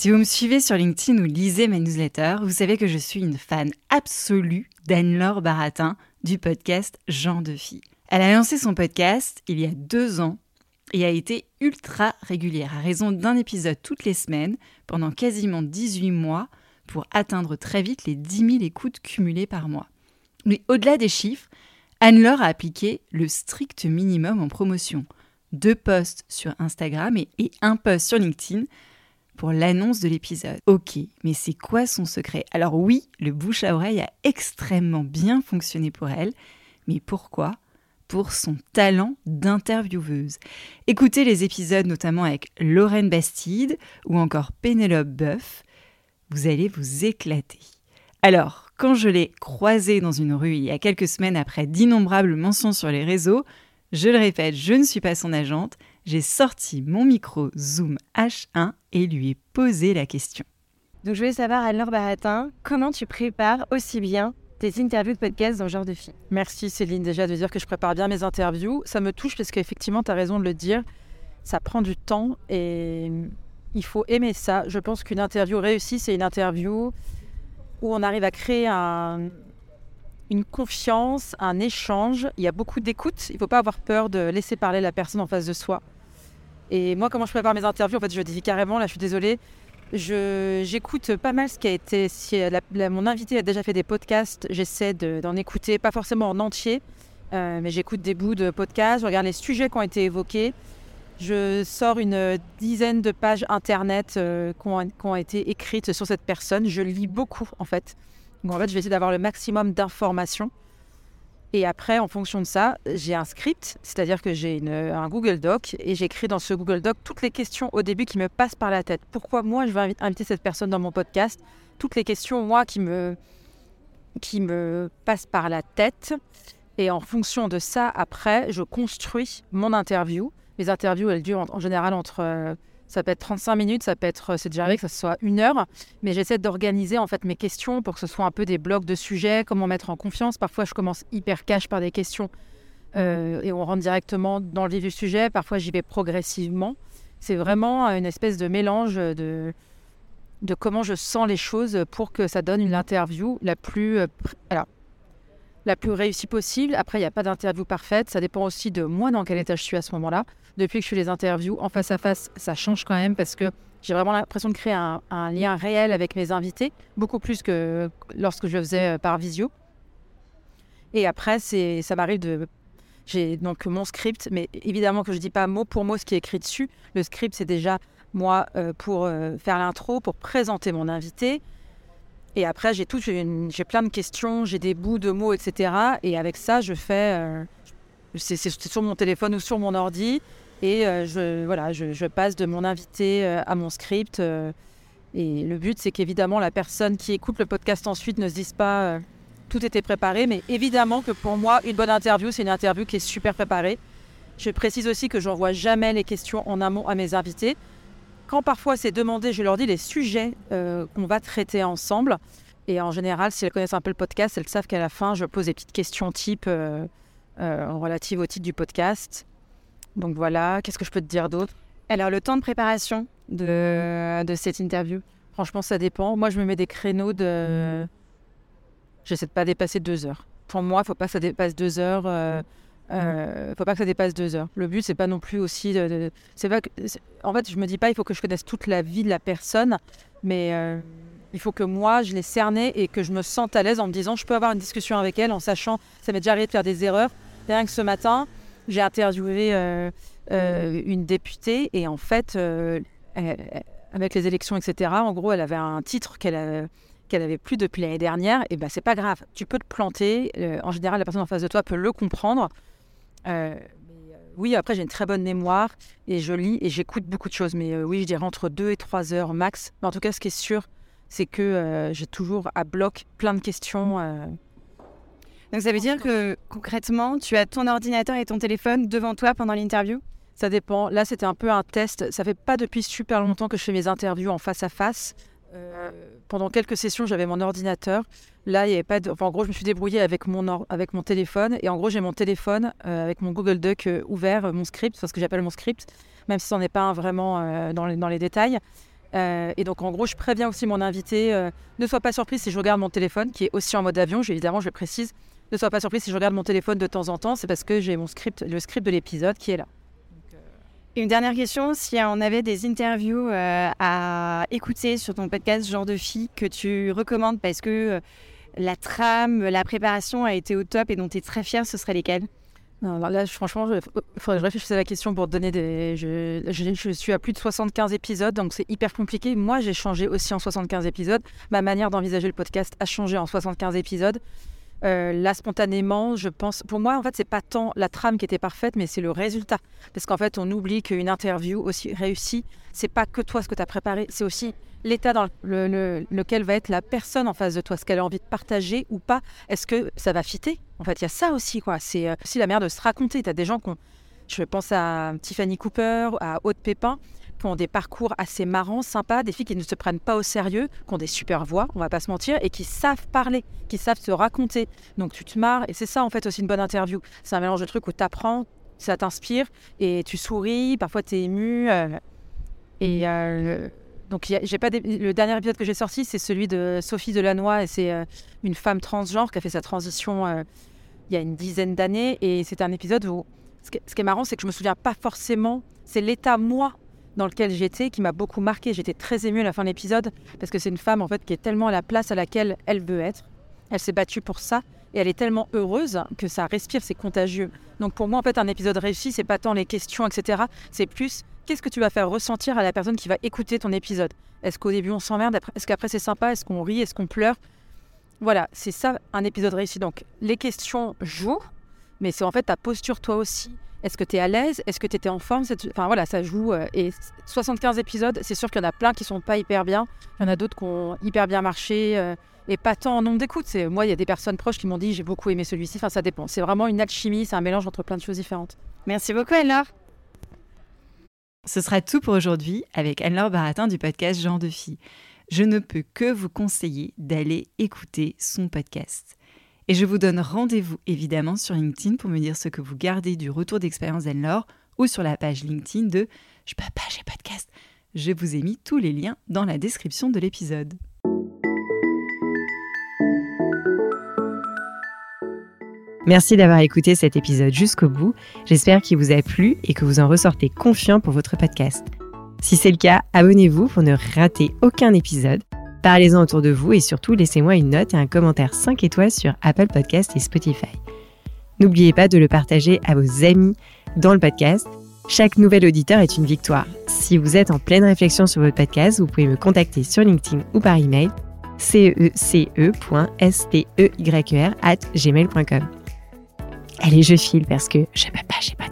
Si vous me suivez sur LinkedIn ou lisez mes newsletters, vous savez que je suis une fan absolue d'Anne-Laure Baratin du podcast Jean de Fille. Elle a lancé son podcast il y a deux ans et a été ultra régulière, à raison d'un épisode toutes les semaines pendant quasiment 18 mois pour atteindre très vite les 10 000 écoutes cumulées par mois. Mais au-delà des chiffres, Anne-Laure a appliqué le strict minimum en promotion. Deux posts sur Instagram et un post sur LinkedIn l'annonce de l'épisode. Ok, mais c'est quoi son secret? Alors oui, le bouche à oreille a extrêmement bien fonctionné pour elle, mais pourquoi? Pour son talent d'intervieweuse. Écoutez les épisodes notamment avec Lorraine Bastide ou encore Pénélope Boeuf, vous allez vous éclater. Alors, quand je l'ai croisée dans une rue il y a quelques semaines après d'innombrables mentions sur les réseaux, je le répète, je ne suis pas son agente, j'ai sorti mon micro Zoom H1 et lui ai posé la question. Donc je voulais savoir, Anne-Laure Baratin, comment tu prépares aussi bien tes interviews de podcast dans ce genre de film? Merci Céline déjà de dire que je prépare bien mes interviews. Ça me touche parce qu'effectivement, tu as raison de le dire. Ça prend du temps et il faut aimer ça. Je pense qu'une interview réussie, c'est une interview où on arrive à créer un, une confiance, un échange. Il y a beaucoup d'écoute. Il ne faut pas avoir peur de laisser parler la personne en face de soi. Et moi, comment je prépare mes interviews En fait, je dis carrément, là, je suis désolée, J'écoute pas mal ce qui a été. Si mon invité a déjà fait des podcasts, j'essaie d'en écouter, pas forcément en entier, euh, mais j'écoute des bouts de podcasts, je regarde les sujets qui ont été évoqués. Je sors une dizaine de pages internet euh, qui, ont, qui, ont, été écrites sur cette personne. Je lis beaucoup en fait. Donc en fait, je vais essayer d'avoir le maximum d'informations. Et après, en fonction de ça, j'ai un script, c'est-à-dire que j'ai un Google Doc et j'écris dans ce Google Doc toutes les questions au début qui me passent par la tête. Pourquoi moi je veux inviter cette personne dans mon podcast? Toutes les questions, moi, qui me, qui me passent par la tête. Et en fonction de ça, après, je construis mon interview. Les interviews, elles durent en, en général entre ça peut être 35 minutes, ça peut être, c'est déjà arrivé que ça soit une heure, mais j'essaie d'organiser en fait mes questions pour que ce soit un peu des blocs de sujets, comment mettre en confiance. Parfois, je commence hyper cash par des questions euh, et on rentre directement dans le vif du sujet. Parfois, j'y vais progressivement. C'est vraiment une espèce de mélange de, de comment je sens les choses pour que ça donne une interview la plus, euh, alors, la plus réussie possible. Après, il n'y a pas d'interview parfaite. Ça dépend aussi de moi dans quel état je suis à ce moment-là depuis que je fais les interviews en face à face, ça change quand même parce que j'ai vraiment l'impression de créer un, lien réel avec mes invités, beaucoup plus que lorsque je le faisais euh, par visio. Et après, ça m'arrive de. J'ai donc mon script, mais évidemment que je ne dis pas mot pour mot ce qui est écrit dessus. Le script, c'est déjà moi euh, pour euh, faire l'intro, pour présenter mon invité. Et après, j'ai tout, j'ai plein de questions, j'ai des bouts de mots, etc. Et avec ça, je fais. c'est sur mon téléphone ou sur mon ordi. Et euh, je, voilà, je, passe de mon invité euh, à mon script. Euh, et le but, c'est qu'évidemment, la personne qui écoute le podcast ensuite ne se dise pas tout était préparé. Mais évidemment que pour moi, une bonne interview, c'est une interview qui est super préparée. Je précise aussi que j'envoie jamais les questions en amont à mes invités. Quand parfois c'est demandé, je leur dis les sujets qu'on va traiter ensemble. Et en général, si elles connaissent un peu le podcast, elles savent qu'à la fin, je pose des petites questions type relatives au titre du podcast. Donc voilà, qu'est-ce que je peux te dire d'autre? Alors, le temps de préparation de, de cette interview? Franchement, ça dépend. Moi, je me mets des créneaux de. J'essaie de pas dépasser deux heures. Pour moi, il faut pas que ça dépasse deux heures. Euh, euh, faut pas que ça dépasse deux heures. Le but, c'est pas non plus aussi. C'est pas que... En fait, je me dis pas, il faut que je connaisse toute la vie de la personne, mais euh, Il faut que moi, je l'ai cernée et que je me sente à l'aise en me disant, je peux avoir une discussion avec elle en sachant, ça m'est déjà arrivé de faire des erreurs. Rien que ce matin, j'ai interviewé euh, euh, une députée et en fait, euh, avec les élections, etc., en gros, elle avait un titre qu'elle qu'elle avait plus depuis l'année dernière, et ben c'est pas grave. Tu peux te planter. en général, la personne en face de toi peut le comprendre. oui, après j'ai une très bonne mémoire et je lis et j'écoute beaucoup de choses. Mais oui, je dirais entre deux et trois heures max. En tout cas, ce qui est sûr, c'est que j'ai toujours à bloc plein de questions. Donc ça veut dire que concrètement, tu as ton ordinateur et ton téléphone devant toi pendant l'interview? Ça dépend. Là, c'était un peu un test. Ça fait pas depuis super longtemps que je fais mes interviews en face à face. Euh, pendant quelques sessions, j'avais mon ordinateur. Là, il y avait pas de... en gros, je me suis débrouillée avec mon, avec mon téléphone. Et en gros, j'ai mon téléphone euh, avec mon Google Doc euh, ouvert, mon script, ce que j'appelle mon script, même si ce n'est pas vraiment dans, les, dans les détails. et donc, en gros, je préviens aussi mon invité, ne sois pas surpris si je regarde mon téléphone, qui est aussi en mode avion. Évidemment, je précise, ne sois pas surpris si je regarde mon téléphone de temps en temps, c'est parce que j'ai mon script, le script de l'épisode qui est là. Euh, une dernière question, si on avait des interviews euh, à écouter sur ton podcast Genre de fille que tu recommandes parce que euh, la trame, la préparation a été au top et dont tu es très fière, ce serait lesquelles? Non, là, franchement, il faudrait que je réfléchisse à la question pour donner des. Je, je, suis à plus de 75 épisodes, donc c'est hyper compliqué. Moi, j'ai changé aussi en 75 épisodes. Ma manière d'envisager le podcast a changé en 75 épisodes. Euh, là, spontanément, je pense. Pour moi, en fait, c'est pas tant la trame qui était parfaite, mais c'est le résultat. Parce qu'en fait, on oublie qu'une interview aussi réussie, c'est pas que toi ce que tu as préparé, c'est aussi l'état dans lequel va être la personne en face de toi, ce qu'elle a envie de partager ou pas? Est-ce que ça va fitter? En fait, il y a ça aussi, quoi. C'est euh, aussi la manière de se raconter. Tu as des gens qui Je pense à Tiffany Cooper, à Haute Pépin ont des parcours assez marrants, sympas, des filles qui ne se prennent pas au sérieux, qui ont des super voix, on va pas se mentir, et qui savent parler, qui savent se raconter. Donc tu te marres, et c'est ça en fait aussi une bonne interview. C'est un mélange de trucs où tu apprends, ça t'inspire, et tu souris, parfois tu es ému. Euh, et euh, donc j'ai pas le dernier épisode que j'ai sorti, c'est celui de Sophie Delannoy, et c'est euh, une femme transgenre qui a fait sa transition il y a une dizaine d'années, et c'est un épisode où ce qui, est marrant, c'est que je me souviens pas forcément, c'est l'état moi dans lequel j'étais qui m'a beaucoup marqué. J'étais très émue à la fin de l'épisode parce que c'est une femme en fait qui est tellement à la place à laquelle elle veut être. Elle s'est battue pour ça et elle est tellement heureuse que ça respire, c'est contagieux. Donc pour moi en fait un épisode réussi, c'est pas tant les questions etc. C'est plus qu'est-ce que tu vas faire ressentir à la personne qui va écouter ton épisode? Est-ce qu'au début on s'emmerde, est-ce qu'après c'est sympa, est-ce qu'on rit, est-ce qu'on pleure? Voilà, c'est ça un épisode réussi. Donc les questions jouent, mais c'est en fait ta posture toi aussi est-ce que tu es à l'aise? Est-ce que tu étais en forme? Enfin voilà, ça joue. Euh, et 75 épisodes, c'est sûr qu'il y en a plein qui sont pas hyper bien. Il y en a d'autres qui ont hyper bien marché. Euh, et pas tant en nombre d'écoutes. Moi, il y a des personnes proches qui m'ont dit j'ai beaucoup aimé celui-ci. Enfin, ça dépend. C'est vraiment une alchimie, c'est un mélange entre plein de choses différentes. Merci beaucoup, Anne-Laure. Ce sera tout pour aujourd'hui avec Anne-Laure Baratin du podcast Jean de Fille. Je ne peux que vous conseiller d'aller écouter son podcast. Et je vous donne rendez-vous évidemment sur LinkedIn pour me dire ce que vous gardez du retour d'expérience d'Anne-Laure ou sur la page LinkedIn de Je peux pas, j'ai podcast. Je vous ai mis tous les liens dans la description de l'épisode. Merci d'avoir écouté cet épisode jusqu'au bout. J'espère qu'il vous a plu et que vous en ressortez confiant pour votre podcast. Si c'est le cas, abonnez-vous pour ne rater aucun épisode. Parlez-en autour de vous et surtout laissez-moi une note et un commentaire 5 étoiles sur Apple Podcast et Spotify. N'oubliez pas de le partager à vos amis dans le podcast. Chaque nouvel auditeur est une victoire. Si vous êtes en pleine réflexion sur votre podcast, vous pouvez me contacter sur LinkedIn ou par email cece.steyr at gmail.com. Allez, je file parce que je peux pas, j'ai pas